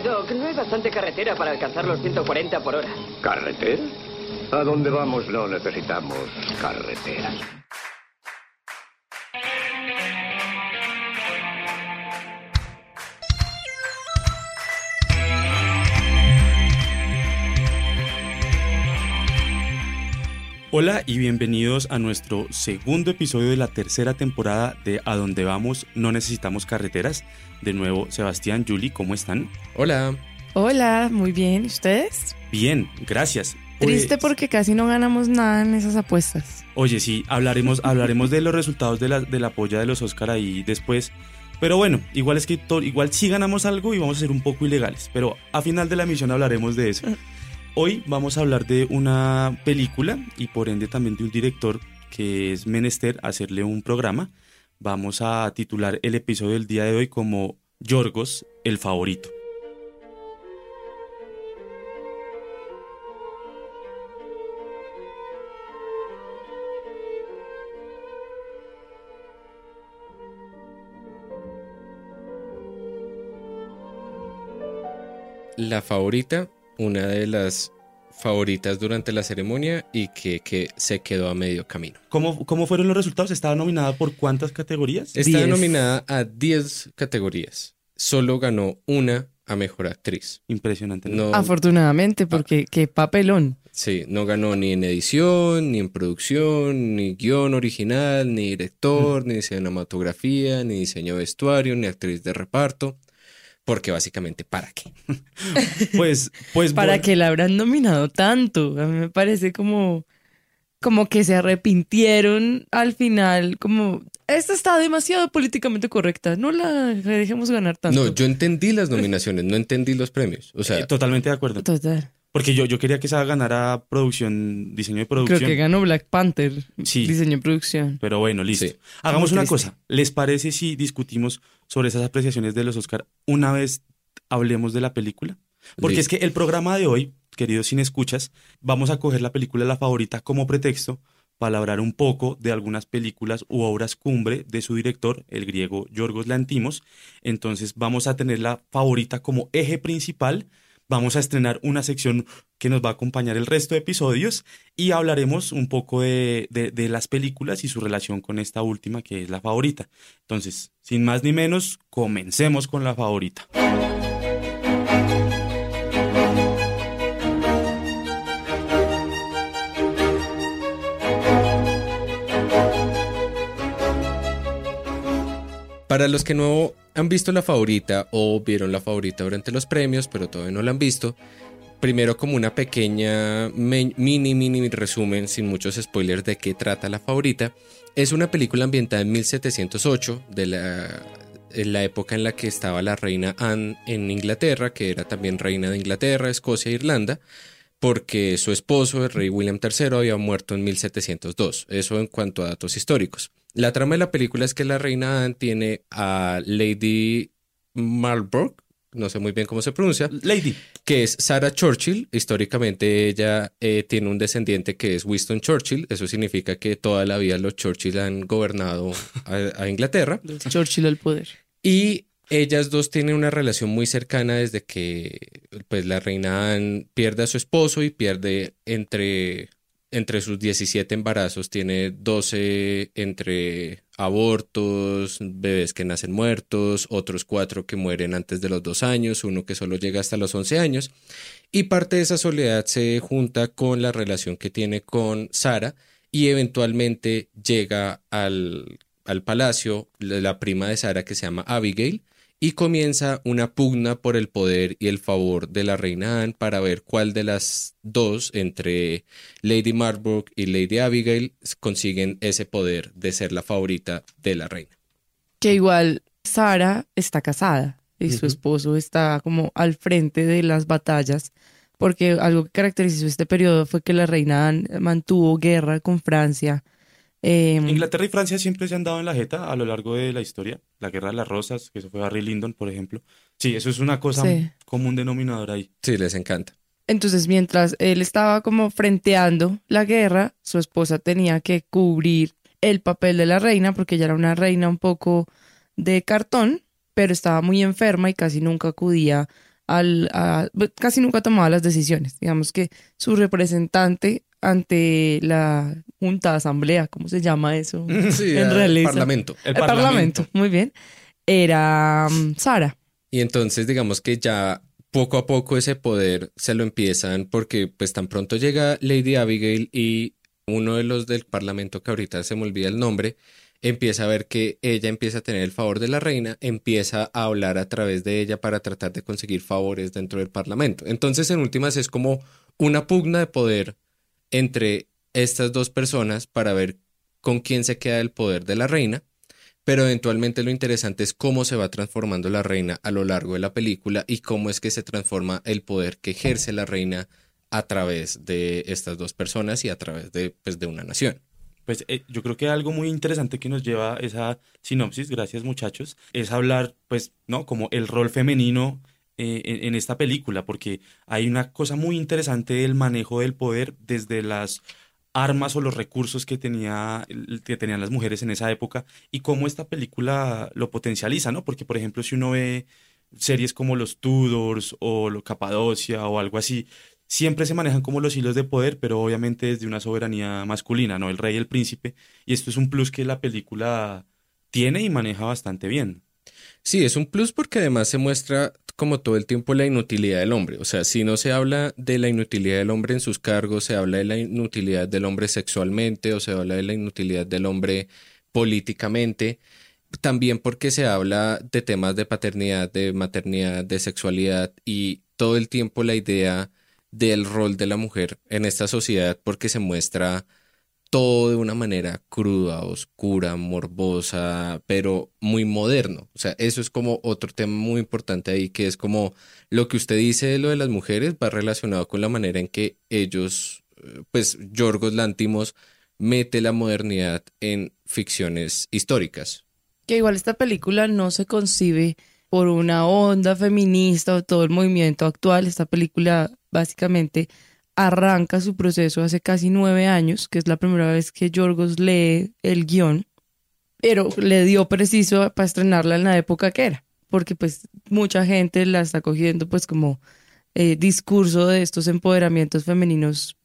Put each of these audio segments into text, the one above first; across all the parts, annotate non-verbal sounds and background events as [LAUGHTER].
Doc, no hay bastante carretera para alcanzar los 140 por hora. ¿Carretera? A donde vamos no necesitamos carreteras. Hola y bienvenidos a nuestro segundo episodio de la tercera temporada de A Donde Vamos No Necesitamos Carreteras. De nuevo, Sebastián, Julie, ¿cómo están? Hola. Hola, muy bien. ¿Ustedes? Bien, gracias. Triste Pues, porque casi no ganamos nada en esas apuestas. Oye, sí, hablaremos, hablaremos de los resultados de la, de la polla de los Oscar ahí después. Pero bueno, igual es que to- igual sí ganamos algo y vamos a ser un poco ilegales. Pero a final de la misión hablaremos de eso. [LAUGHS] Hoy vamos a hablar de una película y por ende también de un director que es menester hacerle un programa. Vamos a titular el episodio del día de hoy como Yorgos, el favorito. La favorita, una de las favoritas durante la ceremonia y que, que se quedó a medio camino. ¿Cómo, ¿Cómo fueron los resultados? ¿Estaba nominada por cuántas categorías? Está Diez. nominada a 10 categorías. Solo ganó una a mejor actriz. Impresionante. ¿no? No, Afortunadamente, porque qué papelón. sí, no ganó ni en edición, ni en producción, ni guion original, ni director, ni cinematografía, ni diseño de vestuario, ni actriz de reparto. Porque básicamente, ¿para qué? [LAUGHS] Pues, pues [LAUGHS] ¿Para bueno, que la habrán nominado tanto? A mí me parece como, como que se arrepintieron al final, como, esta está demasiado políticamente correcta, no la dejemos ganar tanto. No, yo entendí las nominaciones, no entendí los premios. O sea, eh, totalmente de acuerdo. Total. Porque yo, yo quería que esa ganara producción, diseño de producción. Creo que ganó Black Panther, Sí. diseño y producción. Pero bueno, listo. Sí. Hagamos una cosa. ¿Les parece si discutimos sobre esas apreciaciones de los Oscar una vez hablemos de la película? Porque Listo. es que el programa de hoy, queridos sin escuchas, vamos a coger la película La Favorita como pretexto para hablar un poco de algunas películas u obras cumbre de su director, el griego Yorgos Lantimos. Entonces vamos a tener la favorita como eje principal. Vamos a estrenar una sección que nos va a acompañar el resto de episodios y hablaremos un poco de, de- las películas y su relación con esta última que es la favorita. Entonces, sin más ni menos, comencemos con la favorita. Para los que no han visto la favorita o vieron la favorita durante los premios, pero todavía no la han visto, primero como una pequeña mini, mini resumen, sin muchos spoilers de qué trata la favorita. Es una película ambientada en 1708, de la, en la época en la que estaba la reina Anne en Inglaterra, que era también reina de Inglaterra, Escocia e Irlanda porque su esposo, el rey William III, había muerto en 1702. Eso en cuanto a datos históricos. La trama de la película es que la reina Anne tiene a Lady Marlborough, no sé muy bien cómo se pronuncia, Lady. que es Sarah Churchill. Históricamente ella eh, tiene un descendiente que es Winston Churchill. Eso significa que toda la vida los Churchill han gobernado a- a Inglaterra. Churchill al poder. Y ellas dos tienen una relación muy cercana desde que pues la reina Anne pierde a su esposo y pierde entre, entre sus 17 embarazos, tiene 12 entre abortos, bebés que nacen muertos, otros cuatro que mueren antes de los dos años, uno que solo llega hasta los 11 años. Y parte de esa soledad se junta con la relación que tiene con Sara y eventualmente llega al, al palacio la prima de Sara que se llama Abigail y comienza una pugna por el poder y el favor de la reina Anne para ver cuál de las dos, entre Lady Marlborough y Lady Abigail, consiguen ese poder de ser la favorita de la reina. Que igual Sara está casada y su esposo está como al frente de las batallas, porque algo que caracterizó este periodo fue que la reina Anne mantuvo guerra con Francia. Eh, Inglaterra y Francia siempre se han dado en la jeta a lo largo de la historia. La guerra de las rosas, que eso fue Harry Lyndon, por ejemplo. Sí, eso es una cosa Sí. común denominador ahí. Sí, les encanta. Entonces, mientras él estaba como frenteando la guerra, su esposa tenía que cubrir el papel de la reina, porque ella era una reina un poco de cartón, pero estaba muy enferma y casi nunca acudía al, a- casi nunca tomaba las decisiones. Digamos que su representante ante la junta, asamblea, ¿cómo se llama eso? [LAUGHS] Sí, en al realidad. Parlamento. El El parlamento, muy bien. Era mm, Sara. Y entonces digamos que ya poco a poco ese poder se lo empiezan porque pues tan pronto llega Lady Abigail y uno de los del parlamento que ahorita se me olvida el nombre empieza a ver que ella empieza a tener el favor de la reina, empieza a hablar a través de ella para tratar de conseguir favores dentro del parlamento. Entonces en últimas es como una pugna de poder entre estas dos personas para ver con quién se queda el poder de la reina. Pero eventualmente lo interesante es cómo se va transformando la reina a lo largo de la película y cómo es que se transforma el poder que ejerce la reina a través de estas dos personas y a través de, pues, de una nación. Pues eh, yo creo que algo muy interesante que nos lleva esa sinopsis, gracias muchachos, es hablar, pues, ¿no? Como el rol femenino eh, en, en esta película, porque hay una cosa muy interesante del manejo del poder desde las armas o los recursos que, tenía, que tenían las mujeres en esa época y cómo esta película lo potencializa, ¿no? Porque, por ejemplo, si uno ve series como los Tudors o lo Capadocia o algo así, siempre se manejan como los hilos de poder, pero obviamente desde una soberanía masculina, ¿no? El rey y el príncipe. Y esto es un plus que la película tiene y maneja bastante bien. Sí, es un plus porque además se muestra como todo el tiempo la inutilidad del hombre. O sea, si no se habla de la inutilidad del hombre en sus cargos, se habla de la inutilidad del hombre sexualmente o se habla de la inutilidad del hombre políticamente. También porque se habla de temas de paternidad, de maternidad, de sexualidad y todo el tiempo la idea del rol de la mujer en esta sociedad porque se muestra todo de una manera cruda, oscura, morbosa, pero muy moderno. O sea, eso es como otro tema muy importante ahí, que es como lo que usted dice de lo de las mujeres va relacionado con la manera en que ellos, eh, pues, Yorgos Lantimos mete la modernidad en ficciones históricas. Que igual esta película no se concibe por una onda feminista o todo el movimiento actual. Esta película básicamente arranca su proceso hace casi nueve años, que es la primera vez que Yorgos lee el guion, pero le dio preciso para estrenarla en la época que era, porque pues mucha gente la está cogiendo pues como eh, discurso de estos empoderamientos femeninos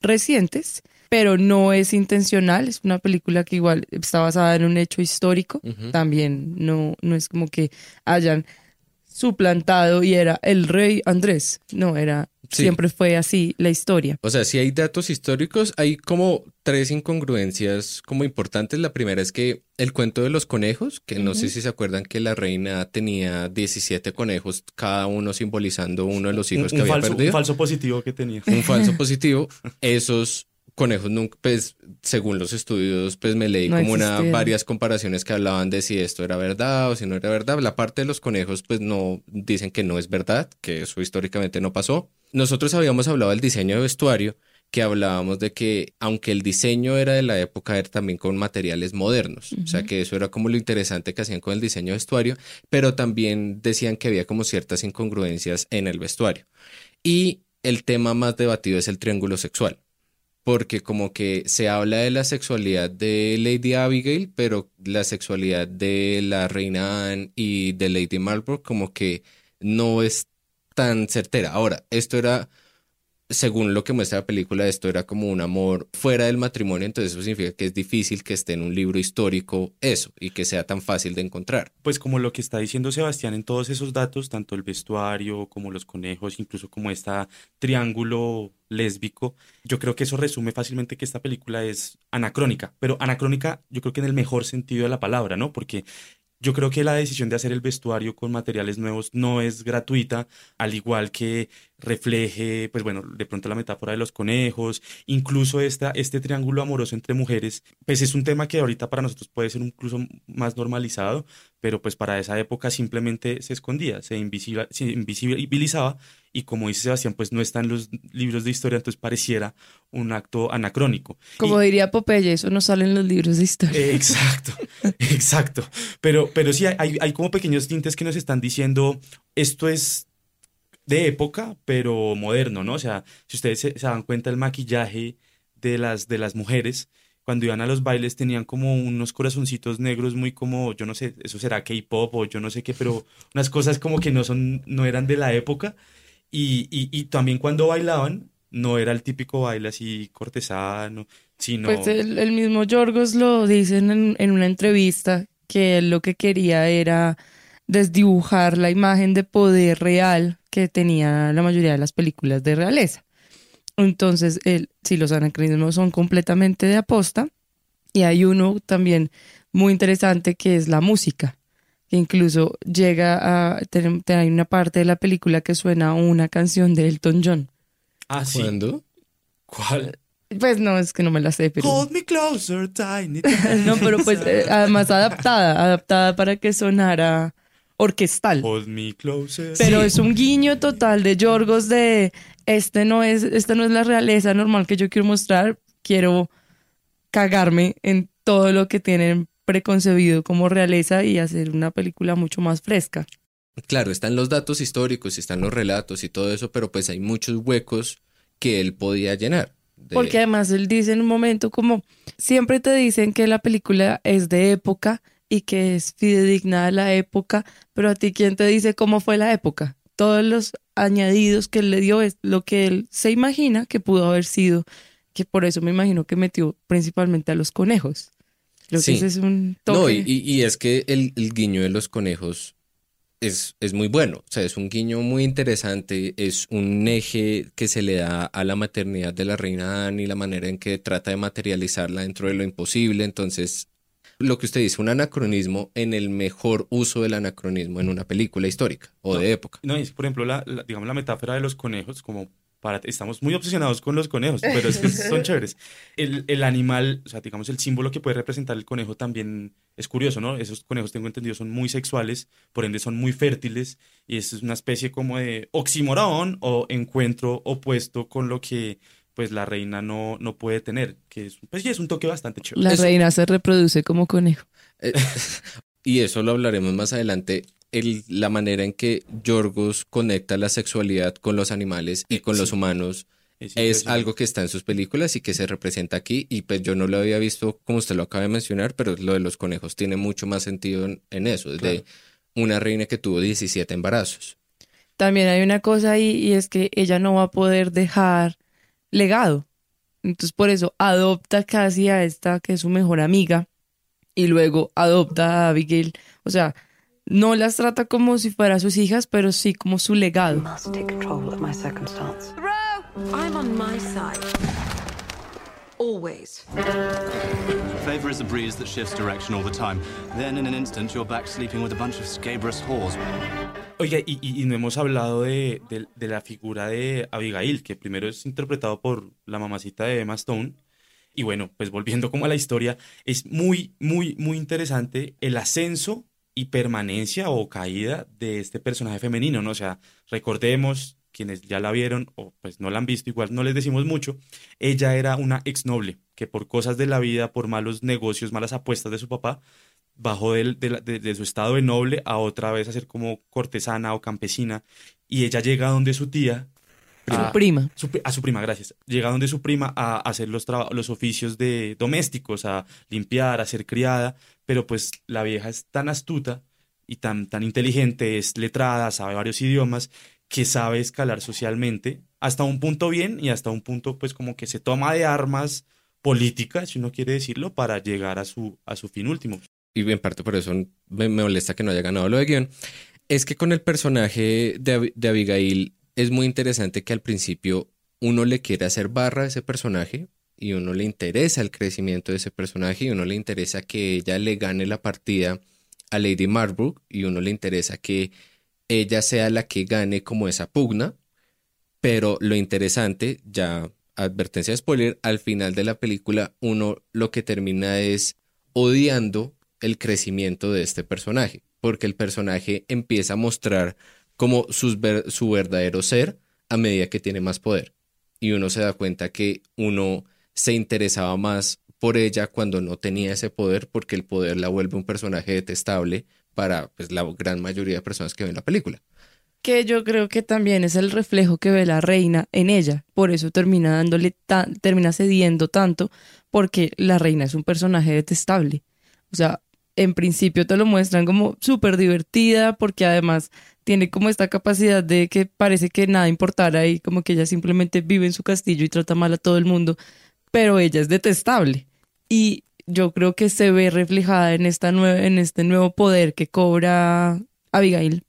recientes, pero no es intencional, es una película que igual está basada en un hecho histórico, también no, no es como que hayan suplantado y era el rey Andrés, no, era, Sí. siempre fue así la historia. O sea, si hay datos históricos, hay como tres incongruencias como importantes. La primera es que el cuento de los conejos, que no sé si se acuerdan que la reina tenía 17 conejos, cada uno simbolizando uno de los hijos un, que un había falso, un perdido. falso positivo que tenía. un falso [LAUGHS] positivo. [LAUGHS] Esos conejos nunca, pues, según los estudios, pues me leí No como una, varias comparaciones que hablaban de si esto era verdad o si no era verdad. La parte de los conejos, pues no dicen que no es verdad, que eso históricamente no pasó. Nosotros habíamos hablado del diseño de vestuario, que hablábamos de que aunque el diseño era de la época, era también con materiales modernos. O sea, que eso era como lo interesante que hacían con el diseño de vestuario, pero también decían que había como ciertas incongruencias en el vestuario. Y el tema más debatido es el triángulo sexual, porque como que se habla de la sexualidad de Lady Abigail, pero la sexualidad de la reina Anne y de Lady Marlborough como que no es tan certera. Ahora, esto era, según lo que muestra la película, esto era como un amor fuera del matrimonio, entonces eso significa que es difícil que esté en un libro histórico eso y que sea tan fácil de encontrar. Pues como lo que está diciendo Sebastián en todos esos datos, tanto el vestuario como los conejos, incluso como este triángulo lésbico, yo creo que eso resume fácilmente que esta película es anacrónica, pero anacrónica yo creo que en el mejor sentido de la palabra, ¿no? Porque yo creo que la decisión de hacer el vestuario con materiales nuevos no es gratuita, al igual que refleje, pues bueno, de pronto la metáfora de los conejos, incluso esta, este triángulo amoroso entre mujeres, pues es un tema que ahorita para nosotros puede ser incluso más normalizado, pero pues para esa época simplemente se escondía, se, invisibil- se invisibilizaba y como dice Sebastián, pues no está en los libros de historia, entonces pareciera un acto anacrónico. Y- Como diría Popeye, eso no sale en los libros de historia. eh, Exacto, [LAUGHS] exacto. Pero, pero sí, hay, hay como pequeños tintes que nos están diciendo, esto es de época, pero moderno, ¿no? O sea, si ustedes se, se dan cuenta, el maquillaje de las, de las mujeres cuando iban a los bailes tenían como unos corazoncitos negros muy como, yo no sé, eso será K-pop o yo no sé qué, pero [LAUGHS] unas cosas como que no son, no eran de la época. Y, y, y también cuando bailaban, no era el típico baile así cortesano, sino... Pues el, el mismo Yorgos lo dice en, en una entrevista que él lo que quería era desdibujar la imagen de poder real que tenía la mayoría de las películas de realeza. Entonces, el, sí, los anacronismos son completamente de aposta. Y hay uno también muy interesante que es la música, que incluso llega a tener, hay una parte de la película que suena una canción de Elton John. Ah, sí. ¿Cuándo? ¿Cuál? Pues no, es que no me la sé, pero... Hold me closer, tiny. [LAUGHS] no, pero pues eh, además adaptada, adaptada para que sonara orquestal. Hold me closer. Pero es un guiño total de Yorgos de este no es, esta no es la realeza normal que yo quiero mostrar, quiero cagarme en todo lo que tienen preconcebido como realeza y hacer una película mucho más fresca. Claro, están los datos históricos, están los relatos y todo eso, pero pues hay muchos huecos que él podía llenar. de- Porque además él dice en un momento como siempre te dicen que la película es de época y que es fidedigna a la época, pero a ti quién te dice cómo fue la época. Todos los añadidos que él le dio es lo que él se imagina que pudo haber sido, que por eso me imagino que metió principalmente a los conejos. Sí. que es un toque. No, y, y- y es que el, el guiño de los conejos es, es muy bueno. O sea, es un guiño muy interesante. Es un eje que se le da a la maternidad de la reina Anne y la manera en que trata de materializarla dentro de lo imposible. Entonces, lo que usted dice, un anacronismo en el mejor uso del anacronismo en una película histórica o de época. No, es por ejemplo, la, la- digamos, la metáfora de los conejos, como para, estamos muy obsesionados con los conejos, pero es que [LAUGHS] son chéveres. El, el animal, o sea, digamos, el símbolo que puede representar el conejo también es curioso, ¿no? Esos conejos, tengo entendido, son muy sexuales, por ende son muy fértiles, y es una especie como de oxímoron o encuentro opuesto con lo que pues la reina no, no puede tener, que es, pues sí, es un toque bastante chévere. La Eso- reina se reproduce como conejo. Eh, y eso lo hablaremos más adelante. El, la manera en que Yorgos conecta la sexualidad con los animales y con los humanos es algo que está en sus películas y que se representa aquí. Y pues yo no lo había visto como usted lo acaba de mencionar, pero lo de los conejos tiene mucho más sentido en, en eso. Es de Claro. una reina que tuvo 17 embarazos. También hay una cosa ahí y es que ella no va a poder dejar legado. Entonces por eso adopta casi a esta que es su mejor amiga y luego adopta a Abigail. O sea, no las trata como si fueran sus hijas, pero sí como su legado. must take control of my circumstance. I'm on my side. Always. Favor is a breeze that shifts direction all the time. Then, in an instant, you're back sleeping with a bunch of scabrous whores. Oiga, y, y- no hemos hablado de, de- la figura de Abigail, que primero es interpretado por la mamacita de Emma Stone. Y bueno, pues volviendo como a la historia, es muy, muy, muy interesante el ascenso y permanencia o caída de este personaje femenino, ¿no? O sea, recordemos, quienes ya la vieron o pues no la han visto, igual no les decimos mucho, ella era una exnoble que por cosas de la vida, por malos negocios, malas apuestas de su papá, bajó de, de- de su estado de noble a otra vez a ser como cortesana o campesina y ella llega donde su tía Su a, prima. su pri- a su prima, gracias. Llega donde su prima a hacer los, los oficios de domésticos, a limpiar, a ser criada, pero pues la vieja es tan astuta y tan, tan inteligente, es letrada, sabe varios idiomas, que sabe escalar socialmente hasta un punto bien y hasta un punto pues como que se toma de armas políticas, si uno quiere decirlo, para llegar a su, a su fin último. Y en parte por eso me, molesta que no haya ganado lo de guion, es que con el personaje de, de Abigail es muy interesante que al principio uno le quiere hacer barra a ese personaje y uno le interesa el crecimiento de ese personaje y uno le interesa que ella le gane la partida a Lady Marlborough y uno le interesa que ella sea la que gane como esa pugna, pero lo interesante, ya advertencia de spoiler, al final de la película uno lo que termina es odiando el crecimiento de este personaje, porque el personaje empieza a mostrar como su verdadero ser a medida que tiene más poder. Y uno se da cuenta que uno se interesaba más por ella cuando no tenía ese poder, porque el poder la vuelve un personaje detestable para pues, la gran mayoría de personas que ven la película. que yo creo que también es el reflejo que ve la reina en ella. Por eso termina dándole termina cediendo tanto, porque la reina es un personaje detestable. O sea, en principio te lo muestran como súper divertida, porque además tiene como esta capacidad de que parece que nada importara y como que ella simplemente vive en su castillo y trata mal a todo el mundo, pero ella es detestable. Y yo creo que se ve reflejada en, esta en este nuevo poder que cobra Abigail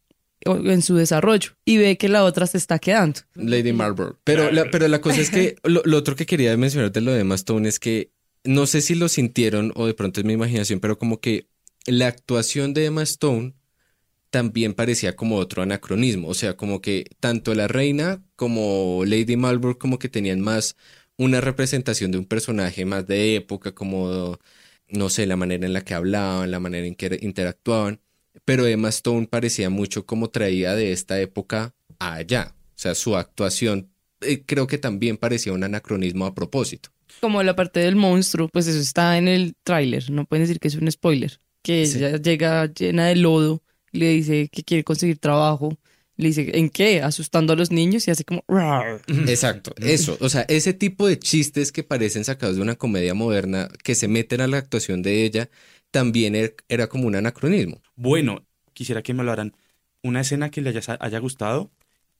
en su desarrollo y ve que la otra se está quedando. Lady Marlborough. Pero la, pero la cosa es que [LAUGHS] lo, lo otro que quería mencionar de lo de Emma Stone es que no sé si lo sintieron o de pronto es mi imaginación, pero como que la actuación de Emma Stone también parecía como otro anacronismo. O sea, como que tanto la reina como Lady Marlborough como que tenían más una representación de un personaje más de época, como, no sé, la manera en la que hablaban, la manera en que interactuaban. Pero Emma Stone parecía mucho como traía de esta época a allá. O sea, su actuación eh, creo que también parecía un anacronismo a propósito. Como la parte del monstruo, pues eso está en el tráiler, no pueden decir que es un spoiler, que Sí. ella llega llena de lodo, le dice que quiere conseguir trabajo, le dice, ¿en qué? Asustando a los niños y hace como... [LAUGHS] Exacto, eso. O sea, ese tipo de chistes que parecen sacados de una comedia moderna, que se meten a la actuación de ella, también er- era como un anacronismo. Bueno, quisiera que me hablaran una escena que les haya, haya gustado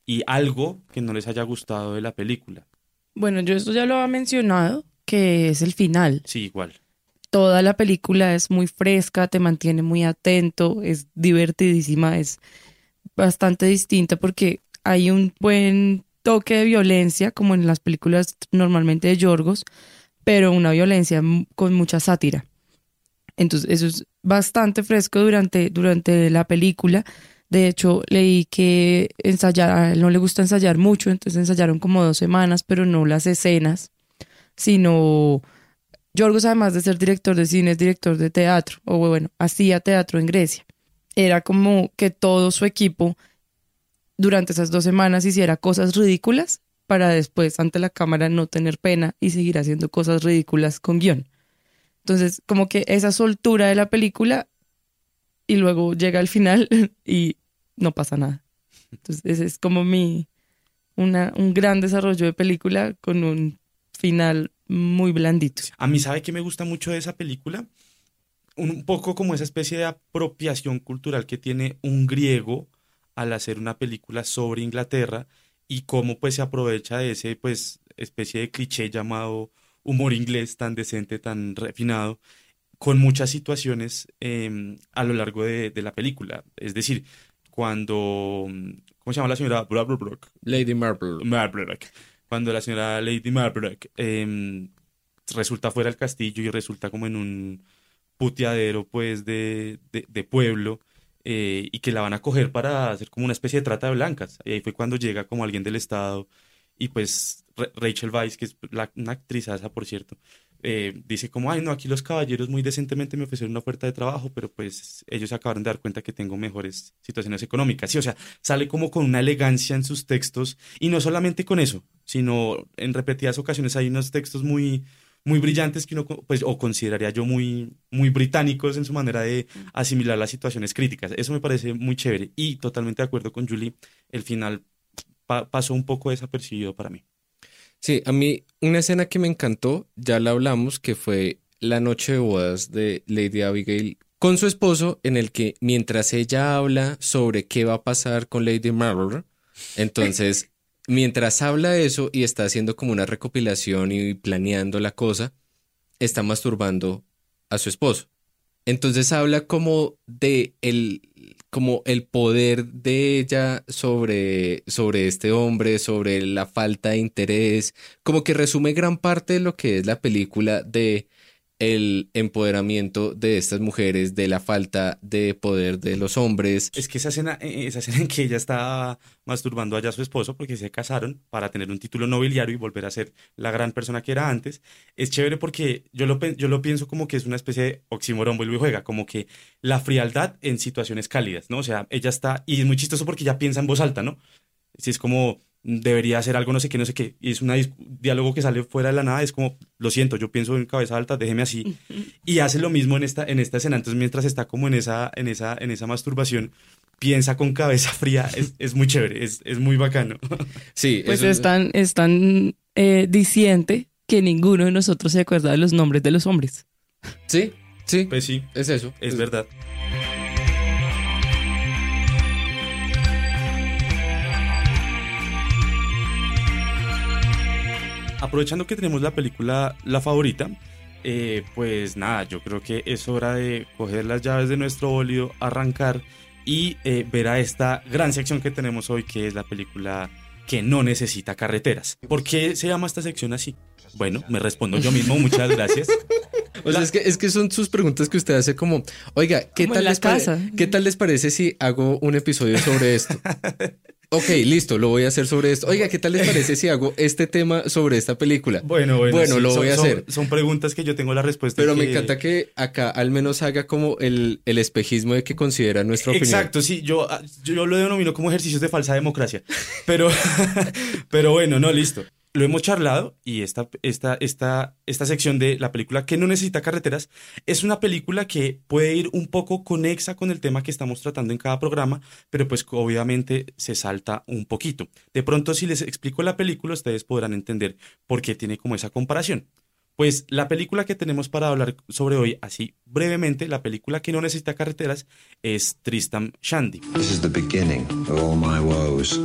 y algo que no les haya gustado de la película. Bueno, yo esto ya lo había mencionado, que es el final. Sí, igual. Toda la película es muy fresca, te mantiene muy atento, es divertidísima, es bastante distinta porque hay un buen toque de violencia, como en las películas normalmente de Yorgos, pero una violencia con mucha sátira. Entonces, eso es bastante fresco durante, durante la película. De hecho, leí que ensayar, él no le gusta ensayar mucho, entonces ensayaron como dos semanas, pero no las escenas, sino Yorgos, además de ser director de cine, es director de teatro, o bueno, hacía teatro en Grecia. Era como que todo su equipo durante esas dos semanas hiciera cosas ridículas para después ante la cámara no tener pena y seguir haciendo cosas ridículas con guion. Entonces, como que esa soltura de la película y luego llega al final [LAUGHS] y no pasa nada. Entonces, es como mi, una, un gran desarrollo de película con un final muy blandito. A mí, ¿sabe qué me gusta mucho de esa película? Un, poco como esa especie de apropiación cultural que tiene un griego al hacer una película sobre Inglaterra y cómo pues se aprovecha de ese pues especie de cliché llamado humor inglés tan decente, tan refinado, con muchas situaciones eh, a lo largo de, de la película. Es decir, cuando, ¿cómo se llama la señora? Brock. Lady Marlborough. Marlborough. Cuando la señora Lady Marlborough eh, resulta fuera del castillo y resulta como en un puteadero pues de, de, pueblo eh, y que la van a coger para hacer como una especie de trata de blancas. Y ahí fue cuando llega como alguien del Estado y pues Ra- Rachel Weisz, que es la, una actrizaza por cierto, eh, dice como, ay no, aquí los caballeros muy decentemente me ofrecieron una oferta de trabajo, pero pues ellos acabaron de dar cuenta que tengo mejores situaciones económicas. Sí, o sea, sale como con una elegancia en sus textos y no solamente con eso, sino en repetidas ocasiones hay unos textos muy muy brillantes que uno pues o consideraría yo muy muy británicos en su manera de asimilar las situaciones críticas. Eso me parece muy chévere y totalmente de acuerdo con Julie, el final pa- pasó un poco desapercibido para mí. Sí, a mí una escena que me encantó, ya la hablamos, que fue la noche de bodas de Lady Abigail con su esposo, en el que mientras ella habla sobre qué va a pasar con Lady Marlborough, entonces, [LAUGHS] mientras habla eso y está haciendo como una recopilación y planeando la cosa, está masturbando a su esposo. Entonces habla como de el, como el poder de ella sobre, sobre este hombre, sobre la falta de interés, como que resume gran parte de lo que es la película de el empoderamiento de estas mujeres, de la falta de poder de los hombres. Es que esa escena, eh, esa escena en que ella está masturbando allá a su esposo porque se casaron para tener un título nobiliario y volver a ser la gran persona que era antes, es chévere porque yo lo, yo lo pienso como que es una especie de oxímoron, vuelve y juega, como que la frialdad en situaciones cálidas, ¿no? O sea, ella está, y es muy chistoso porque ella piensa en voz alta, ¿no? Si es como, debería hacer algo, no sé qué, no sé qué, y es un diálogo que sale fuera de la nada, es como, lo siento, yo pienso en cabeza alta, déjeme así, [LAUGHS] y hace lo mismo en esta, en esta escena, entonces mientras está como en esa, en esa, en esa masturbación, piensa con cabeza fría, es, es muy chévere, es, es muy bacano. [LAUGHS] Sí, Pues es tan, es tan eh, diciente que ninguno de nosotros se acuerda de los nombres de los hombres. Sí, sí, Pues sí, es eso. es verdad. Aprovechando que tenemos la película La Favorita, eh, pues nada, yo creo que es hora de coger las llaves de nuestro bólido, arrancar y eh, ver a esta gran sección que tenemos hoy, que es la película que no necesita carreteras. ¿Por qué se llama esta sección así? Bueno, me respondo yo mismo, muchas gracias. [LAUGHS] O sea, es que, es que son sus preguntas que usted hace como, oiga, ¿qué, Como tal les. ¿qué tal les parece si hago un episodio sobre esto? [LAUGHS] Ok, listo, lo voy a hacer sobre esto. Oiga, ¿qué tal les parece si hago este tema sobre esta película? Bueno, bueno, Bueno, sí, lo son- voy a hacer. Son preguntas que yo tengo la respuesta. Pero me encanta que acá al menos haga como el, el espejismo de que considera nuestra opinión. Exacto, sí, yo, yo lo denomino como ejercicios de falsa democracia. Pero, [LAUGHS] pero bueno, no, listo. Lo hemos charlado y esta, esta, esta, esta sección de la película que no necesita carreteras es una película que puede ir un poco conexa con el tema que estamos tratando en cada programa, pero pues obviamente se salta un poquito. De pronto si les explico la película ustedes podrán entender por qué tiene como esa comparación. Pues la película que tenemos para hablar sobre hoy, así brevemente, la película que no necesita carreteras es Tristam Shandy. This is the beginning of all my woes.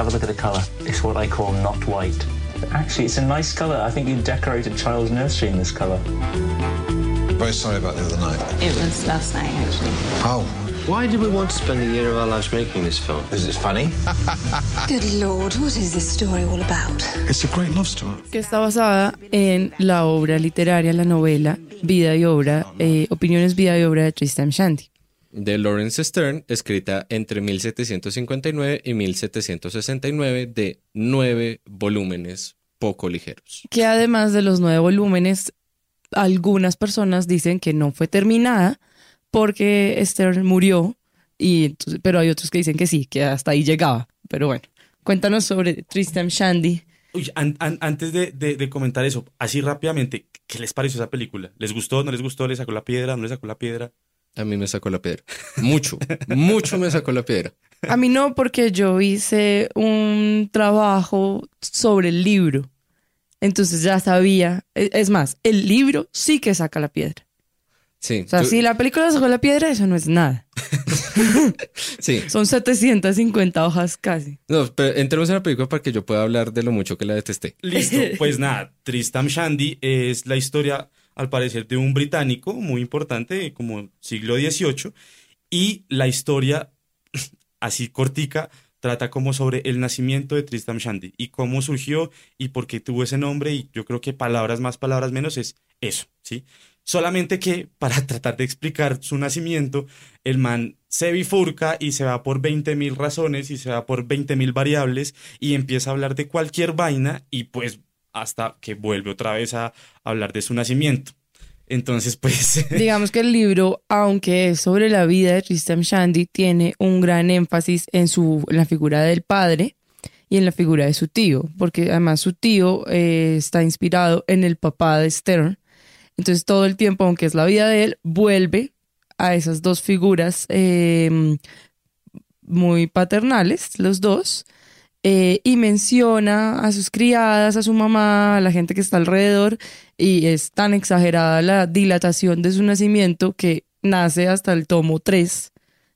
Have a look at the colour. It's what I call not white. Actually, it's a nice colour. I think you decorated child's nursery in this colour. Very sorry about the other night. It was last night, actually. Oh, Why did we want to spend a year of our lives making this film? is it funny? [LAUGHS] Good lord, what is this story all about? It's a great love story. que está basada en la obra literaria, la novela Vida y Obra, eh, Opiniones, Vida y Obra de Tristram Shandy. De Lawrence Stern, escrita entre 1759 y 1769, de nueve volúmenes poco ligeros. Que además de los nueve volúmenes, algunas personas dicen que no fue terminada porque Stern murió, y entonces- pero hay otros que dicen que sí, que hasta ahí llegaba. Pero bueno, cuéntanos sobre Tristram Shandy. Uy, an- an- antes de, de- de comentar eso, así rápidamente, ¿qué les pareció esa película? ¿Les gustó? ¿No les gustó? ¿Les sacó la piedra? ¿No les sacó la piedra? A mí me sacó la piedra. Mucho, mucho me sacó la piedra. A mí no, porque yo hice un trabajo sobre el libro. Entonces ya sabía. e- Es más, el libro sí que saca la piedra. Sí, O sea, tú- si la película sacó la piedra, eso no es nada. [LAUGHS] sí. Son 750 hojas casi. No, pero entremos en la película para que yo pueda hablar de lo mucho que la detesté. Listo, pues nada, Tristam Shandy es la historia, al parecer, de un británico muy importante, como siglo XVIII, y la historia, [CLEARS THROAT] así cortica, trata como sobre el nacimiento de Tristam Shandy y cómo surgió y por qué tuvo ese nombre, y yo creo que palabras más, palabras menos es eso, ¿sí? Solamente que [LAUGHS] para tratar de explicar su nacimiento, el man se bifurca y se va por 20 mil razones y se va por 20 mil variables y empieza a hablar de cualquier vaina y pues hasta que vuelve otra vez a hablar de su nacimiento. Entonces, [LAUGHS] pues... Digamos que el libro, aunque es sobre la vida de Tristram Shandy, tiene un gran énfasis en, su, en la figura del padre y en la figura de su tío, porque además su tío eh, está inspirado en el papá de Stern. Entonces todo el tiempo, aunque es la vida de él, vuelve a esas dos figuras eh, muy paternales, los dos, eh, y menciona a sus criadas, a su mamá, a la gente que está alrededor, y es tan exagerada la dilatación de su nacimiento que nace hasta el tomo 3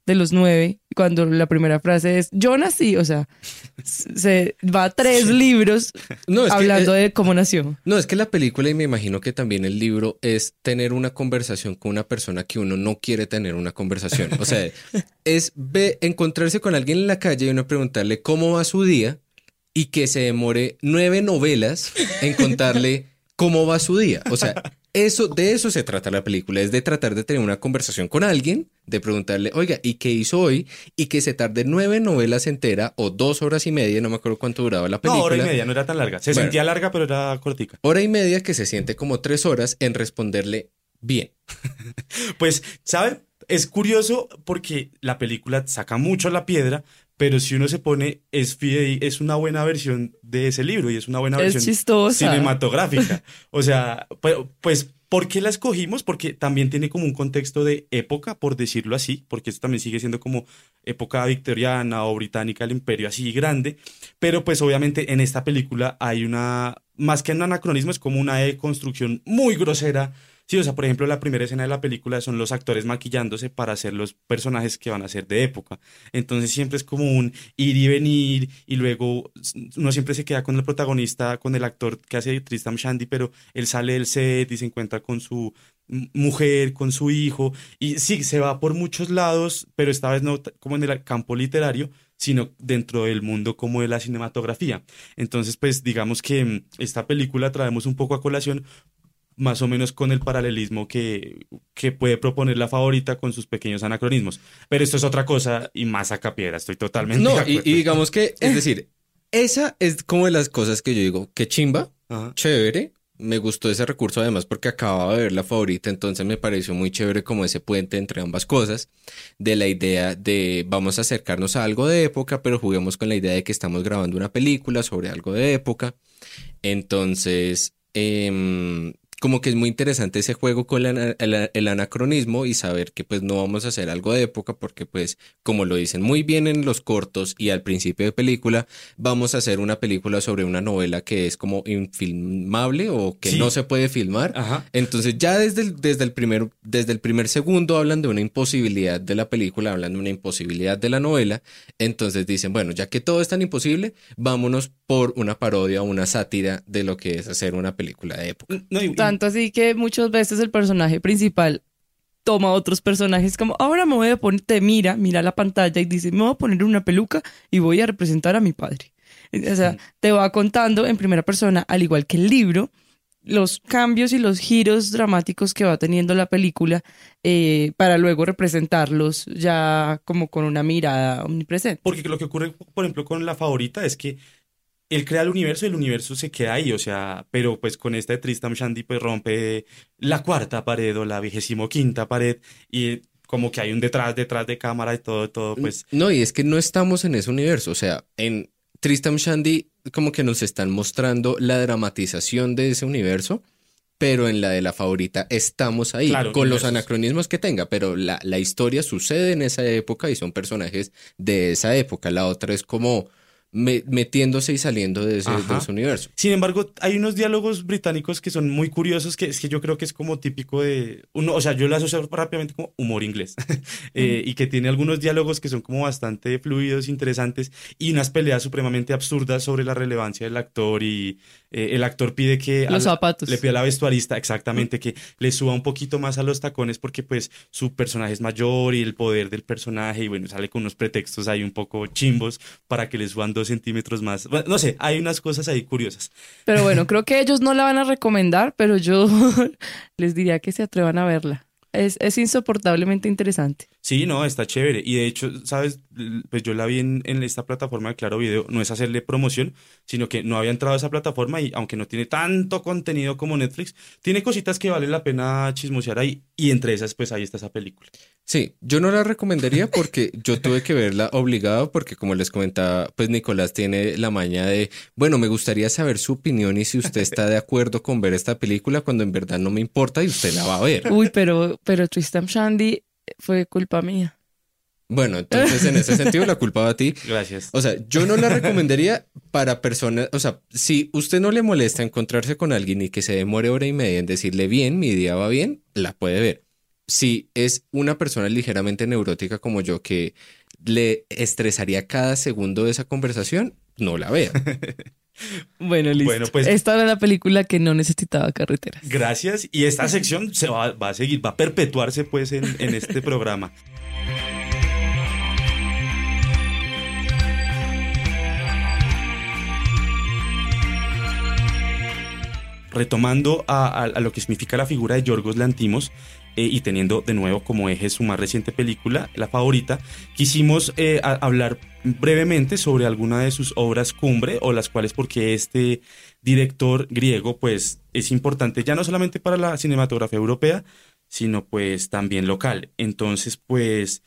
de los nueve, cuando la primera frase es, yo nací, o sea, se va a tres libros No, que, hablando eh, de cómo nació. No, es que la película y me imagino que también el libro es tener una conversación con una persona que uno no quiere tener una conversación. O sea, [LAUGHS] es ve, encontrarse con alguien en la calle y uno preguntarle cómo va su día y que se demore nueve novelas en contarle cómo va su día. O sea, eso, de eso se trata la película, es de tratar de tener una conversación con alguien, de preguntarle, oiga, ¿y qué hizo hoy? Y que se tarde nueve novelas entera o dos horas y media, no me acuerdo cuánto duraba la No, película. hora y media, no era tan larga. Se Bueno. sentía larga, pero era cortica. Hora y media que se siente como tres horas en responderle bien. [LAUGHS] Pues, ¿sabe? Es curioso porque la película saca mucho la piedra, pero si uno se pone, es es una buena versión de ese libro y es una buena Es versión chistosa. cinematográfica. [LAUGHS] O sea, pu- pues ¿Por qué la escogimos? Porque también tiene como un contexto de época, por decirlo así, porque esto también sigue siendo como época victoriana o británica, el imperio así grande, pero pues obviamente en esta película hay una, más que un anacronismo, es como una deconstrucción muy grosera Sí, o sea, por ejemplo, la primera escena de la película son los actores maquillándose para hacer los personajes que van a ser de época. Entonces siempre es como un ir y venir y luego uno siempre se queda con el protagonista, con el actor que hace Tristan Shandy, pero él sale del set y se encuentra con su mujer, con su hijo y sí, se va por muchos lados, pero esta vez no como en el campo literario, sino dentro del mundo como de la cinematografía. Entonces, pues digamos que mm, esta película traemos un poco a colación más o menos con el paralelismo que, que puede proponer la favorita con sus pequeños anacronismos. Pero esto es otra cosa y más a piedra, estoy totalmente No, y, digamos que, es [LAUGHS] decir, esa es como de las cosas que yo digo, que chimba, chévere, me gustó ese recurso además porque acababa de ver la favorita, entonces me pareció muy chévere como ese puente entre ambas cosas, de la idea de vamos a acercarnos a algo de época, pero juguemos con la idea de que estamos grabando una película sobre algo de época. Entonces, eh, como que es muy interesante ese juego con el, anacronismo y saber que pues no vamos a hacer algo de época porque pues como lo dicen muy bien en los cortos y al principio de película, vamos a hacer una película sobre una novela que es como infilmable o que no se puede filmar. Entonces ya desde el, desde, el primer, desde el primer segundo hablan de una imposibilidad de la película, hablan de una imposibilidad de la novela. Entonces dicen, bueno, ya que todo es tan imposible, vámonos por una parodia o una sátira de lo que es hacer una película de época. No, tanto así que muchas veces el personaje principal toma otros personajes como, ahora me voy a poner, te mira, mira la pantalla y dice, me voy a poner una peluca y voy a representar a mi padre. O sea, te va contando en primera persona, al igual que el libro, los cambios y los giros dramáticos que va teniendo la película eh, para luego representarlos ya como con una mirada omnipresente. Porque lo que ocurre, por ejemplo, con la favorita es que él crea el universo y el universo se queda ahí, o sea, pero pues con esta de Tristam Shandy pues rompe la cuarta pared o la vigésimo quinta pared y como que hay un detrás, detrás de cámara y todo, todo, pues. No, y es que no estamos en ese universo, o sea, en Tristam Shandy como que nos están mostrando la dramatización de ese universo, pero en la de la favorita estamos ahí, con los anacronismos que tenga, pero la, la historia sucede en esa época y son personajes de esa época, la otra es como metiéndose y saliendo de ese, universo. Sin embargo, hay unos diálogos británicos que son muy curiosos, que es que yo creo que es como típico de, uno, o sea, yo lo asocio rápidamente como humor inglés, [LAUGHS] eh, y que tiene algunos diálogos que son como bastante fluidos, interesantes, y unas peleas supremamente absurdas sobre la relevancia del actor y eh, el actor pide que... Los zapatos. Le pide a la vestuarista, exactamente, que le suba un poquito más a los tacones porque pues su personaje es mayor y el poder del personaje y bueno, sale con unos pretextos ahí un poco chimbos para que le suban dos centímetros más. no sé, hay unas cosas ahí curiosas. Pero bueno, [LAUGHS] creo que ellos no la van a recomendar, pero yo [LAUGHS] les diría que se atrevan a verla. Es, es insoportablemente interesante. Sí, no, está chévere. Y de hecho, ¿sabes? Pues yo la vi en, esta plataforma de Claro Video. No es hacerle promoción, sino que no había entrado a esa plataforma y aunque no tiene tanto contenido como Netflix, tiene cositas que vale la pena chismosear ahí. Y entre esas, pues ahí está esa película. Sí, yo no la recomendaría porque yo tuve que verla obligado porque como les comentaba, pues Nicolás tiene la maña de, bueno, me gustaría saber su opinión y si usted está de acuerdo con ver esta película cuando en verdad no me importa y usted la va a ver. Uy, pero, pero Tristan Shandy fue culpa mía. Bueno, entonces en ese sentido la culpa va a ti. [LAUGHS] Gracias. O sea, yo no la recomendaría para personas, o sea, si usted no le molesta encontrarse con alguien y que se demore hora y media en decirle bien, mi día va bien, la puede ver. Si es una persona ligeramente neurótica como yo que le estresaría cada segundo de esa conversación, no la vea. [LAUGHS] Bueno, listo. Bueno, pues, esta era la película que no necesitaba carreteras. Gracias. Y esta sección se va, a seguir, va a perpetuarse pues en, en este programa. Retomando a, lo que significa la figura de Yorgos Lantimos, eh, y teniendo de nuevo como eje su más reciente película, la favorita, quisimos eh, hablar brevemente sobre alguna de sus obras cumbre o las cuales porque este director griego pues es importante ya no solamente para la cinematografía europea, sino pues también local. Entonces pues,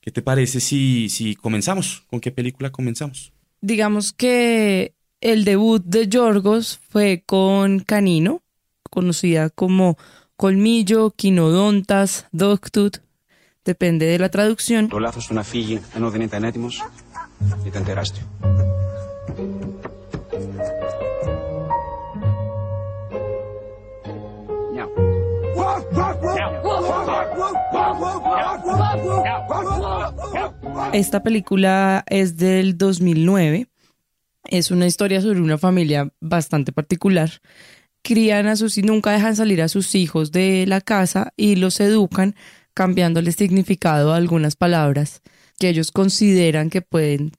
¿qué te parece si, si comenzamos? ¿Con qué película comenzamos? Digamos que el debut de Yorgos fue con Canino, conocida como colmillo, quinodontas, dogtooth, depende de la traducción. Το λάθος του να φύγει ενώ δεν ήταν έτοιμος ήταν τεράστιο. Esta película es del 2009. Es una historia sobre una familia bastante particular. Crían a sus y nunca dejan salir a sus hijos de la casa y los educan cambiándoles significado a algunas palabras que ellos consideran que pueden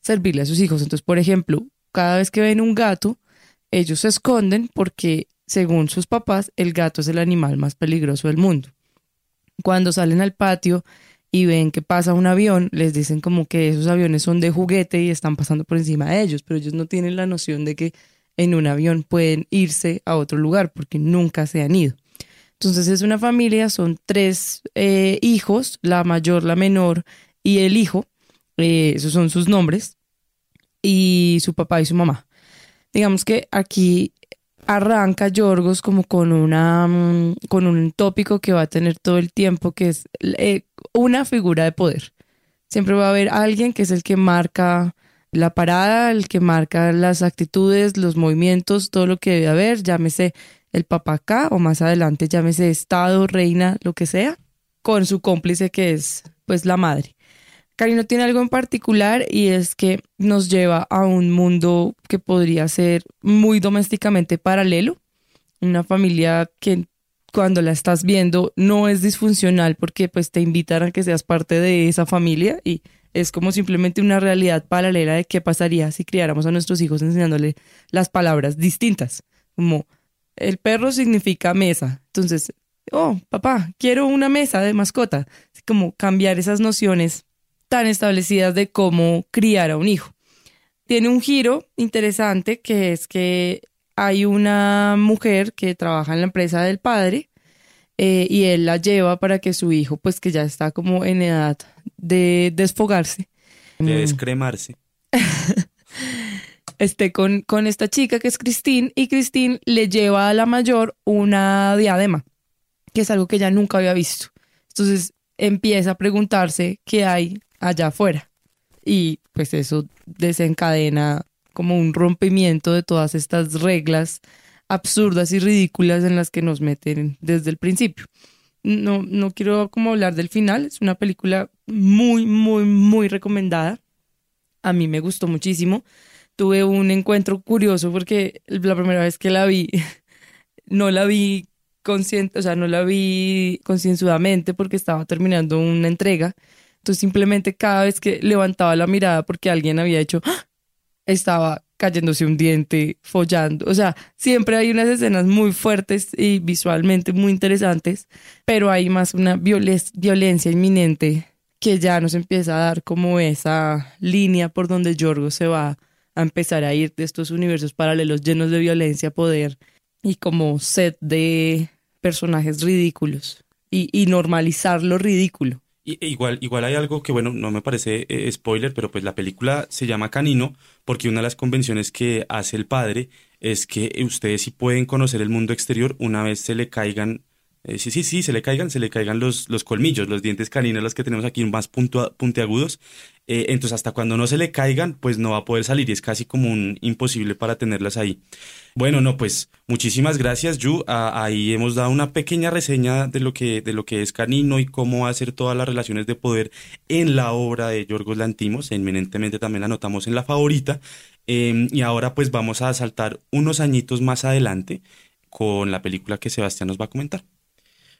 servirle a sus hijos. Entonces, por ejemplo, cada vez que ven un gato, ellos se esconden porque, según sus papás, el gato es el animal más peligroso del mundo. Cuando salen al patio y ven que pasa un avión, les dicen como que esos aviones son de juguete y están pasando por encima de ellos, pero ellos no tienen la noción de que en un avión pueden irse a otro lugar porque nunca se han ido. Entonces es una familia, son tres eh, hijos, la mayor, la menor y el hijo, eh, esos son sus nombres, y su papá y su mamá. Digamos que aquí arranca Yorgos como con una mm, con un tópico que va a tener todo el tiempo que es eh, una figura de poder. Siempre va a haber alguien que es el que marca la parada, el que marca las actitudes, los movimientos, todo lo que debe haber, llámese el papá acá o más adelante llámese estado, reina, lo que sea, con su cómplice que es pues la madre. Karino tiene algo en particular y es que nos lleva a un mundo que podría ser muy domésticamente paralelo, una familia que cuando la estás viendo no es disfuncional porque pues te invitan a que seas parte de esa familia y es como simplemente una realidad paralela de qué pasaría si criáramos a nuestros hijos enseñándole las palabras distintas, como el perro significa mesa, entonces, oh, papá, quiero una mesa de mascota, como cambiar esas nociones tan establecidas de cómo criar a un hijo. Tiene un giro interesante que es que hay una mujer que trabaja en la empresa del padre eh, y él la lleva para que su hijo, pues que ya está como en edad de desfogarse. De descremarse. [LAUGHS] esté con, con esta chica que es Christine y Christine le lleva a la mayor una diadema, que es algo que ella nunca había visto. Entonces empieza a preguntarse qué hay allá afuera. Y pues eso desencadena como un rompimiento de todas estas reglas absurdas y ridículas en las que nos meten desde el principio. No, no quiero como hablar del final, es una película muy, muy, muy recomendada. A mí me gustó muchísimo. Tuve un encuentro curioso porque la primera vez que la vi, [LAUGHS] no la vi consciente, o sea, no la vi concienzudamente porque estaba terminando una entrega entonces simplemente cada vez que levantaba la mirada porque alguien había hecho, ¡ah! estaba cayéndose un diente, follando. O sea, siempre hay unas escenas muy fuertes y visualmente muy interesantes, pero hay más una violencia inminente que ya nos empieza a dar como esa línea por donde Yorgo se va a empezar a ir de estos universos paralelos llenos de violencia, poder y como set de personajes ridículos y, y normalizar lo ridículo. Y, e igual, igual hay algo que, bueno, no me parece eh, spoiler, pero pues la película se llama Canino porque una de las convenciones que hace el padre es que ustedes sí pueden conocer el mundo exterior una vez se le caigan eh, sí, sí, sí, se le caigan, se le caigan los, los colmillos, los dientes caninos, los que tenemos aquí más puntiagudos. Eh, entonces, hasta cuando no se le caigan, pues no va a poder salir y es casi como un imposible para tenerlas ahí. Bueno, no, pues muchísimas gracias, Yu. Ah, ahí hemos dado una pequeña reseña de lo que, de lo que es Canino y cómo hacer todas las relaciones de poder en la obra de Yorgos Lantimos. Eminentemente también la notamos en la favorita. Em, y ahora pues vamos a saltar unos añitos más adelante con la película que Sebastián nos va a comentar.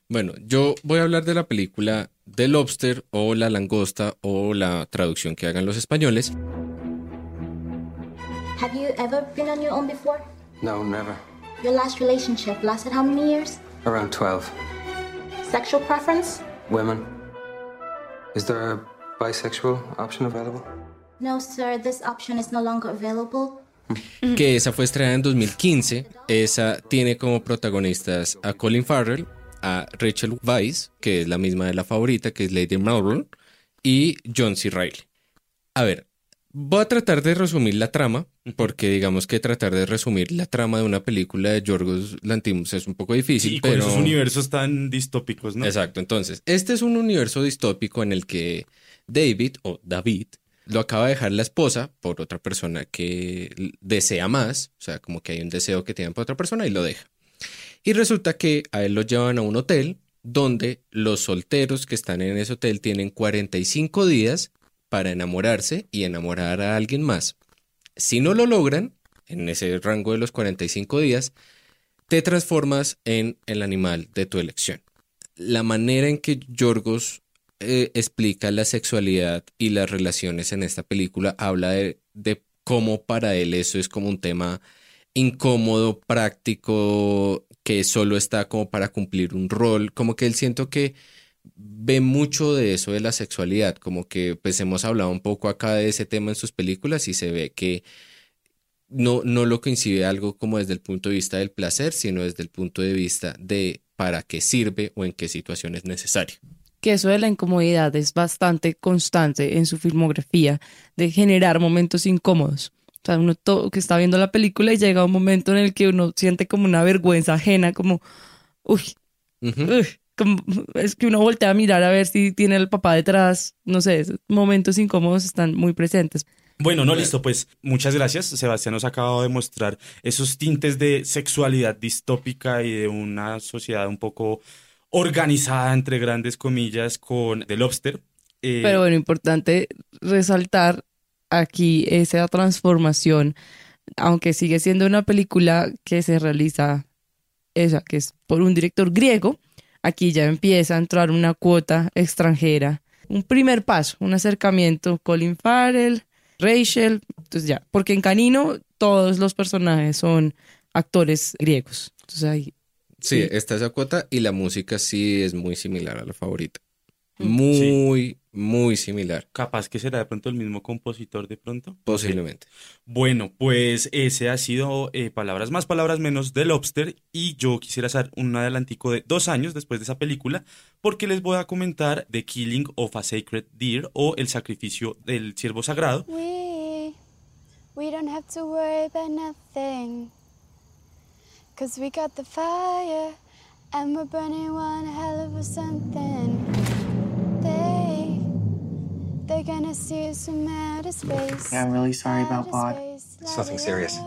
Bueno, yo voy a hablar de la película The Lobster o La Langosta o la traducción que hagan los españoles. Have you ever been on your own before? No, never. Your last relationship lasted how many years? Around 12. Sexual preference? Women. Is there a bisexual option available? No, sir, this option is no longer available. Que esa fue estrenada en 2015. Esa tiene como protagonistas a Colin Farrell, a Rachel Weisz, que es la misma de la favorita, que es Lady Melbourne, y John C. Reilly. A ver, Voy a tratar de resumir la trama, porque digamos que tratar de resumir la trama de una película de Yorgos Lantimos es un poco difícil. Sí, con pero... esos universos tan distópicos, ¿no? Exacto. Entonces, este es un universo distópico en el que David o David lo acaba de dejar la esposa por otra persona que desea más, o sea, como que hay un deseo que tienen por otra persona y lo deja. Y resulta que a él lo llevan a un hotel donde los solteros que están en ese hotel tienen 45 días para enamorarse y enamorar a alguien más. Si no lo logran, en ese rango de los 45 días, te transformas en el animal de tu elección. La manera en que Yorgos eh, explica la sexualidad y las relaciones en esta película habla de, de cómo para él eso es como un tema incómodo, práctico, que solo está como para cumplir un rol, como que él siento que ve mucho de eso de la sexualidad, como que pues hemos hablado un poco acá de ese tema en sus películas y se ve que no, no lo coincide algo como desde el punto de vista del placer, sino desde el punto de vista de para qué sirve o en qué situación es necesario. Que eso de la incomodidad es bastante constante en su filmografía, de generar momentos incómodos. O sea, uno todo, que está viendo la película y llega un momento en el que uno siente como una vergüenza ajena, como, uy, uh -huh. uy como, es que uno voltea a mirar a ver si tiene el papá detrás, no sé, momentos incómodos están muy presentes. Bueno, no, listo, pues muchas gracias. Sebastián nos ha acabado de mostrar esos tintes de sexualidad distópica y de una sociedad un poco organizada, entre grandes comillas, con The Lobster. Eh, Pero bueno, importante resaltar aquí esa transformación, aunque sigue siendo una película que se realiza, esa, que es por un director griego, aquí ya empieza a entrar una cuota extranjera. Un primer paso, un acercamiento, Colin Farrell, Rachel, entonces ya, porque en Canino todos los personajes son actores griegos. Entonces ahí, sí, sí, está esa cuota y la música sí es muy similar a la favorita. Muy, sí. Muy similar. Capaz que será de pronto el mismo compositor de pronto. Posiblemente. Bueno, pues ese ha sido eh, palabras más, palabras menos de Lobster y yo quisiera hacer un adelantico de dos años después de esa película porque les voy a comentar The Killing of a Sacred Deer o El sacrificio del ciervo sagrado. We, we don't have to worry about nothing Cause we got the fire and we're burning one hell of a something I'm really sorry about Bod. It's nothing serious.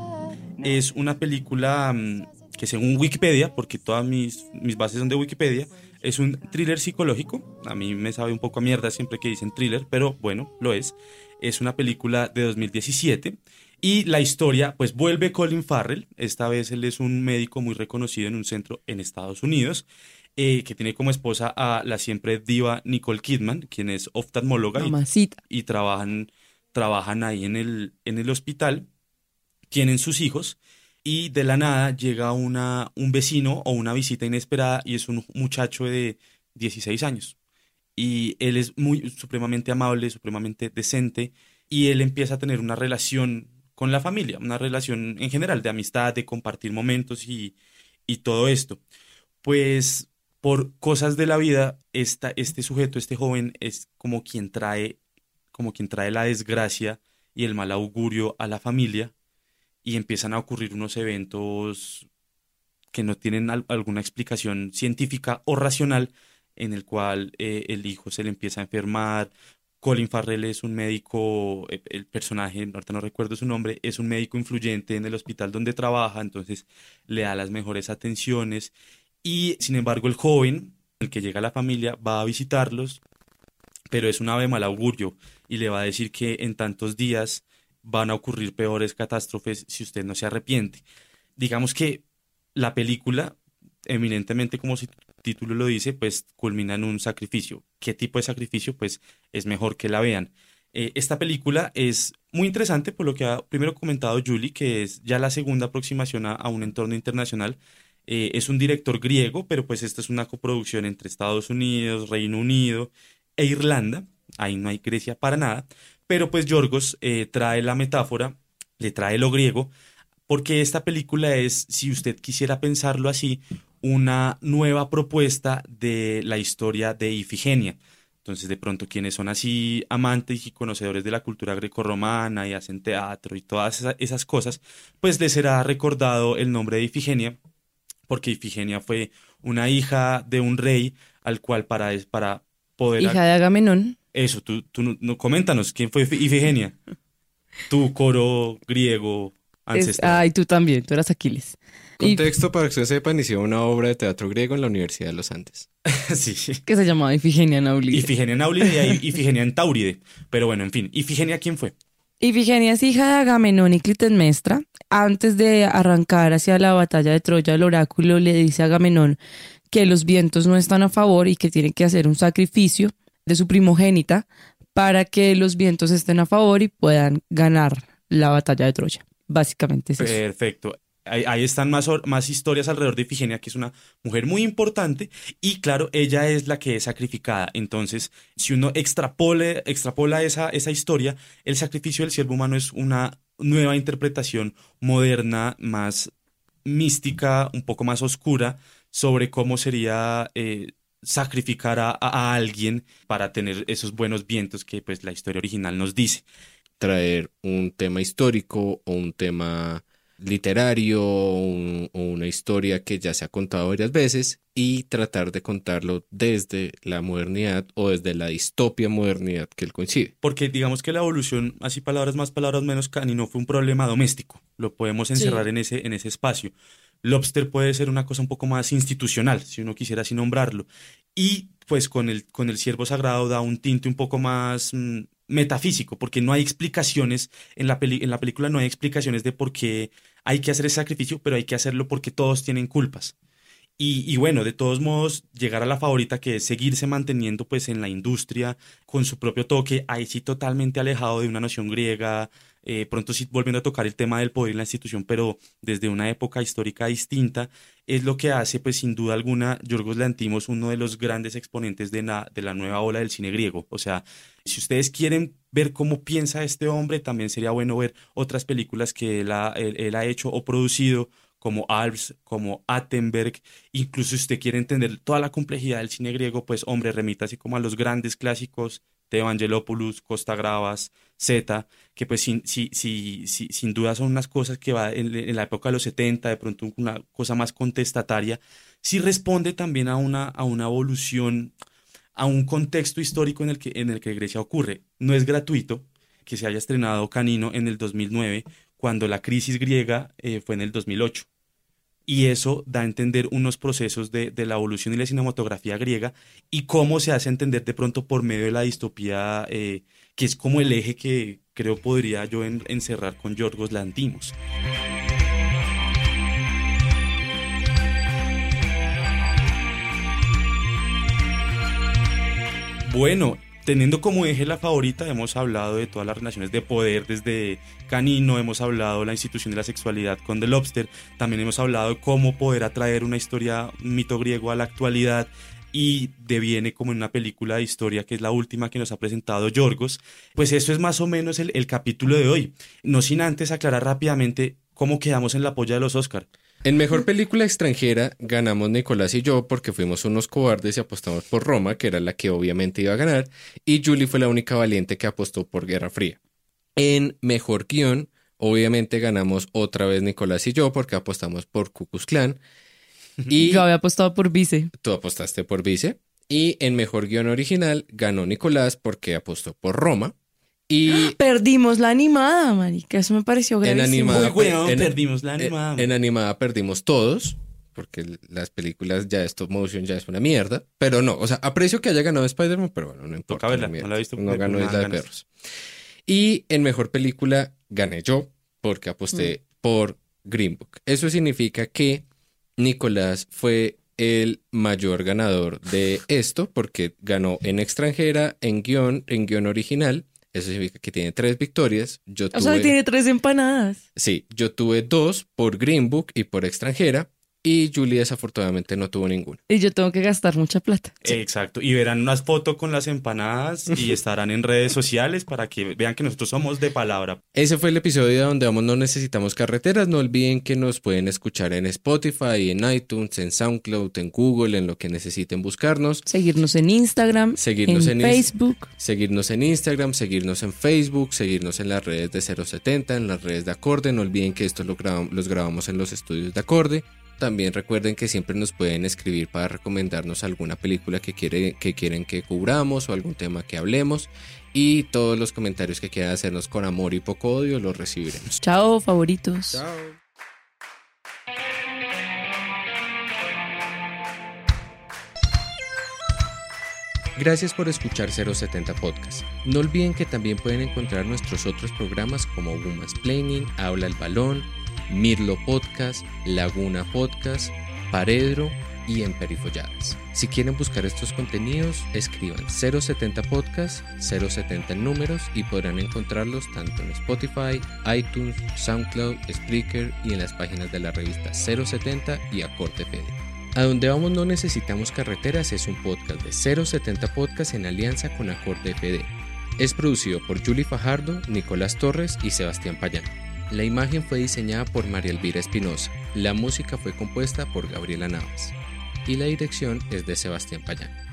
Es una película um, que según Wikipedia, porque todas mis, mis bases son de Wikipedia, es un thriller psicológico. A mí me sabe un poco a mierda siempre que dicen thriller, pero bueno, lo es. Es una película de 2017 y la historia, pues vuelve Colin Farrell. Esta vez él es un médico muy reconocido en un centro en Estados Unidos. Eh, que tiene como esposa a la siempre diva Nicole Kidman, quien es oftalmóloga y, y, trabajan, trabajan ahí en el, en el hospital, tienen sus hijos y de la nada llega una, un vecino o una visita inesperada y es un muchacho de 16 años. Y él es muy supremamente amable, supremamente decente y él empieza a tener una relación con la familia, una relación en general de amistad, de compartir momentos y, y todo esto. Pues por cosas de la vida, esta, este sujeto, este joven, es como quien trae, como quien trae la desgracia y el mal augurio a la familia y empiezan a ocurrir unos eventos que no tienen al alguna explicación científica o racional en el cual eh, el hijo se le empieza a enfermar. Colin Farrell es un médico, el, el personaje, ahorita no recuerdo su nombre, es un médico influyente en el hospital donde trabaja, entonces le da las mejores atenciones y sin embargo el joven, el que llega a la familia, va a visitarlos, pero es un ave mal augurio y le va a decir que en tantos días van a ocurrir peores catástrofes si usted no se arrepiente. Digamos que la película, eminentemente como su título lo dice, pues culmina en un sacrificio. ¿Qué tipo de sacrificio? Pues es mejor que la vean. Eh, esta película es muy interesante por lo que ha primero comentado Julie, que es ya la segunda aproximación a, a un entorno internacional. Eh, es un director griego, pero pues esta es una coproducción entre Estados Unidos, Reino Unido e Irlanda. Ahí no hay Grecia para nada. Pero pues Yorgos eh, trae la metáfora, le trae lo griego, porque esta película es, si usted quisiera pensarlo así, una nueva propuesta de la historia de Ifigenia. Entonces, de pronto, quienes son así amantes y conocedores de la cultura grecorromana y hacen teatro y todas esas cosas, pues les será recordado el nombre de Ifigenia, porque Ifigenia fue una hija de un rey al cual para, para poder... Hija de Agamenón. Eso, tú, tú no, coméntanos, ¿quién fue Ifigenia? [LAUGHS] tu coro griego ancestral. ay, tú también, tú eras Aquiles. Contexto para que ustedes sepan, inició una obra de teatro griego en la Universidad de los Andes. [LAUGHS] sí. Que se llamaba Ifigenia Naulide. Ifigenia Naulide y Ifigenia en Tauride. Pero bueno, en fin, ¿Ifigenia quién fue? Ifigenia es hija de Agamenón y Clitemnestra. Antes de arrancar hacia la batalla de Troya, el oráculo le dice a Agamenón que los vientos no están a favor y que tiene que hacer un sacrificio de su primogénita para que los vientos estén a favor y puedan ganar la batalla de Troya. Básicamente es Perfecto ahí, están más, más historias alrededor de Ifigenia, que es una mujer muy importante, y claro, ella es la que es sacrificada. Entonces, si uno extrapole, extrapola esa, esa historia, el sacrificio del siervo humano es una nueva interpretación moderna, más mística, un poco más oscura, sobre cómo sería eh, sacrificar a, a, alguien para tener esos buenos vientos que pues la historia original nos dice. Traer un tema histórico o un tema literario o, una historia que ya se ha contado varias veces y tratar de contarlo desde la modernidad o desde la distopia modernidad que él coincide. Porque digamos que la evolución, así palabras más, palabras menos, no fue un problema doméstico. Lo podemos encerrar en, ese, en ese espacio. Lobster puede ser una cosa un poco más institucional, si uno quisiera así nombrarlo. Y pues con el, con el siervo sagrado da un tinte un poco más mm, metafísico, porque no hay explicaciones, en la, en la película no hay explicaciones de por qué hay que hacer ese sacrificio, pero hay que hacerlo porque todos tienen culpas. Y, bueno, de todos modos, llegar a la favorita que es seguirse manteniendo pues en la industria con su propio toque, ahí sí totalmente alejado de una noción griega, eh, pronto sí volviendo a tocar el tema del poder en la institución, pero desde una época histórica distinta, es lo que hace pues sin duda alguna Yorgos Lantimos uno de los grandes exponentes de la, de la nueva ola del cine griego. O sea, si ustedes quieren ver cómo piensa este hombre, también sería bueno ver otras películas que él ha, él ha hecho o producido como Alps, como Attenberg, incluso si usted quiere entender toda la complejidad del cine griego, pues hombre, remita así como a los grandes clásicos de Evangelopoulos, Costa Gravas, Z, que pues sin, sin duda son unas cosas que va en, la época de los 70, de pronto una cosa más contestataria, sí responde también a una, a una evolución, a un contexto histórico en el, que, en el que Grecia ocurre. No es gratuito que se haya estrenado Canino en el 2009, cuando la crisis griega eh, fue en el 2008. Y eso da a entender unos procesos de, la evolución y la cinematografía griega y cómo se hace entender de pronto por medio de la distopía, eh, que es como el eje que creo podría yo encerrar con Yorgos Lantimos. Bueno, teniendo como eje la favorita, hemos hablado de todas las relaciones de poder desde Canino, hemos hablado de la institución de la sexualidad con The Lobster, también hemos hablado de cómo poder atraer una historia, un mito griego a la actualidad y deviene como en una película de historia que es la última que nos ha presentado Yorgos. Pues eso es más o menos el, el capítulo de hoy. No sin antes aclarar rápidamente cómo quedamos en la polla de los Oscar. En mejor película extranjera ganamos Nicolás y yo porque fuimos unos cobardes y apostamos por Roma, que era la que obviamente iba a ganar, y Julie fue la única valiente que apostó por Guerra Fría. En mejor guion, obviamente ganamos otra vez Nicolás y yo porque apostamos por Cucus Clan. [LAUGHS] Y yo había apostado por Vice. Tú apostaste por Vice. Y en mejor guion original ganó Nicolás porque apostó por Roma. Y perdimos la animada, marica. Eso me pareció gravísimo. En animada, perdimos la animada. En, animada perdimos todos, porque las películas ya de stop motion ya es una mierda. Pero no, o sea, aprecio que haya ganado Spider-Man, pero bueno, no importa. no la he visto. No ganó Isla de Perros. Y en mejor película gané yo, porque aposté mm. por Green Book. Eso significa que Nicolás fue el mayor ganador de esto, porque ganó en extranjera, en guion, en guion original eso significa que tiene tres victorias. Yo o sea, tiene tres empanadas. Sí, yo tuve dos por Green Book y por extranjera. Y Julie desafortunadamente no tuvo ninguna. Y yo tengo que gastar mucha plata. Exacto. Y verán unas fotos con las empanadas y [LAUGHS] estarán en redes sociales para que vean que nosotros somos de palabra. Ese fue el episodio donde vamos No Necesitamos Carreteras. No olviden que nos pueden escuchar en Spotify, en iTunes, en SoundCloud, en Google, en lo que necesiten buscarnos. Seguirnos en Instagram, seguirnos en, en Facebook. Seguirnos en Instagram, seguirnos en Facebook, seguirnos en las redes de 070, en las redes de Acorde. No olviden que esto lo grabamos, los grabamos en los estudios de Acorde. También recuerden que siempre nos pueden escribir para recomendarnos alguna película que, quiere, que quieren que cubramos o algún tema que hablemos. Y todos los comentarios que quieran hacernos con amor y poco odio los recibiremos. Chao, favoritos. Chao. Gracias por escuchar 070 Podcast. No olviden que también pueden encontrar nuestros otros programas como Woman's Planning, Habla el Balón, Mirlo Podcast, Laguna Podcast, Paredro y en Perifolladas. Si quieren buscar estos contenidos, escriban 070 Podcast, 070 en números y podrán encontrarlos tanto en Spotify, iTunes, SoundCloud, Spreaker y en las páginas de la revista 070 y Acorte Fede. A donde vamos no necesitamos carreteras es un podcast de 070 Podcast en alianza con Acorde FD. Es producido por Julie Fajardo, Nicolás Torres y Sebastián Payán. La imagen fue diseñada por María Elvira Espinosa, la música fue compuesta por Gabriela Navas y la dirección es de Sebastián Payán.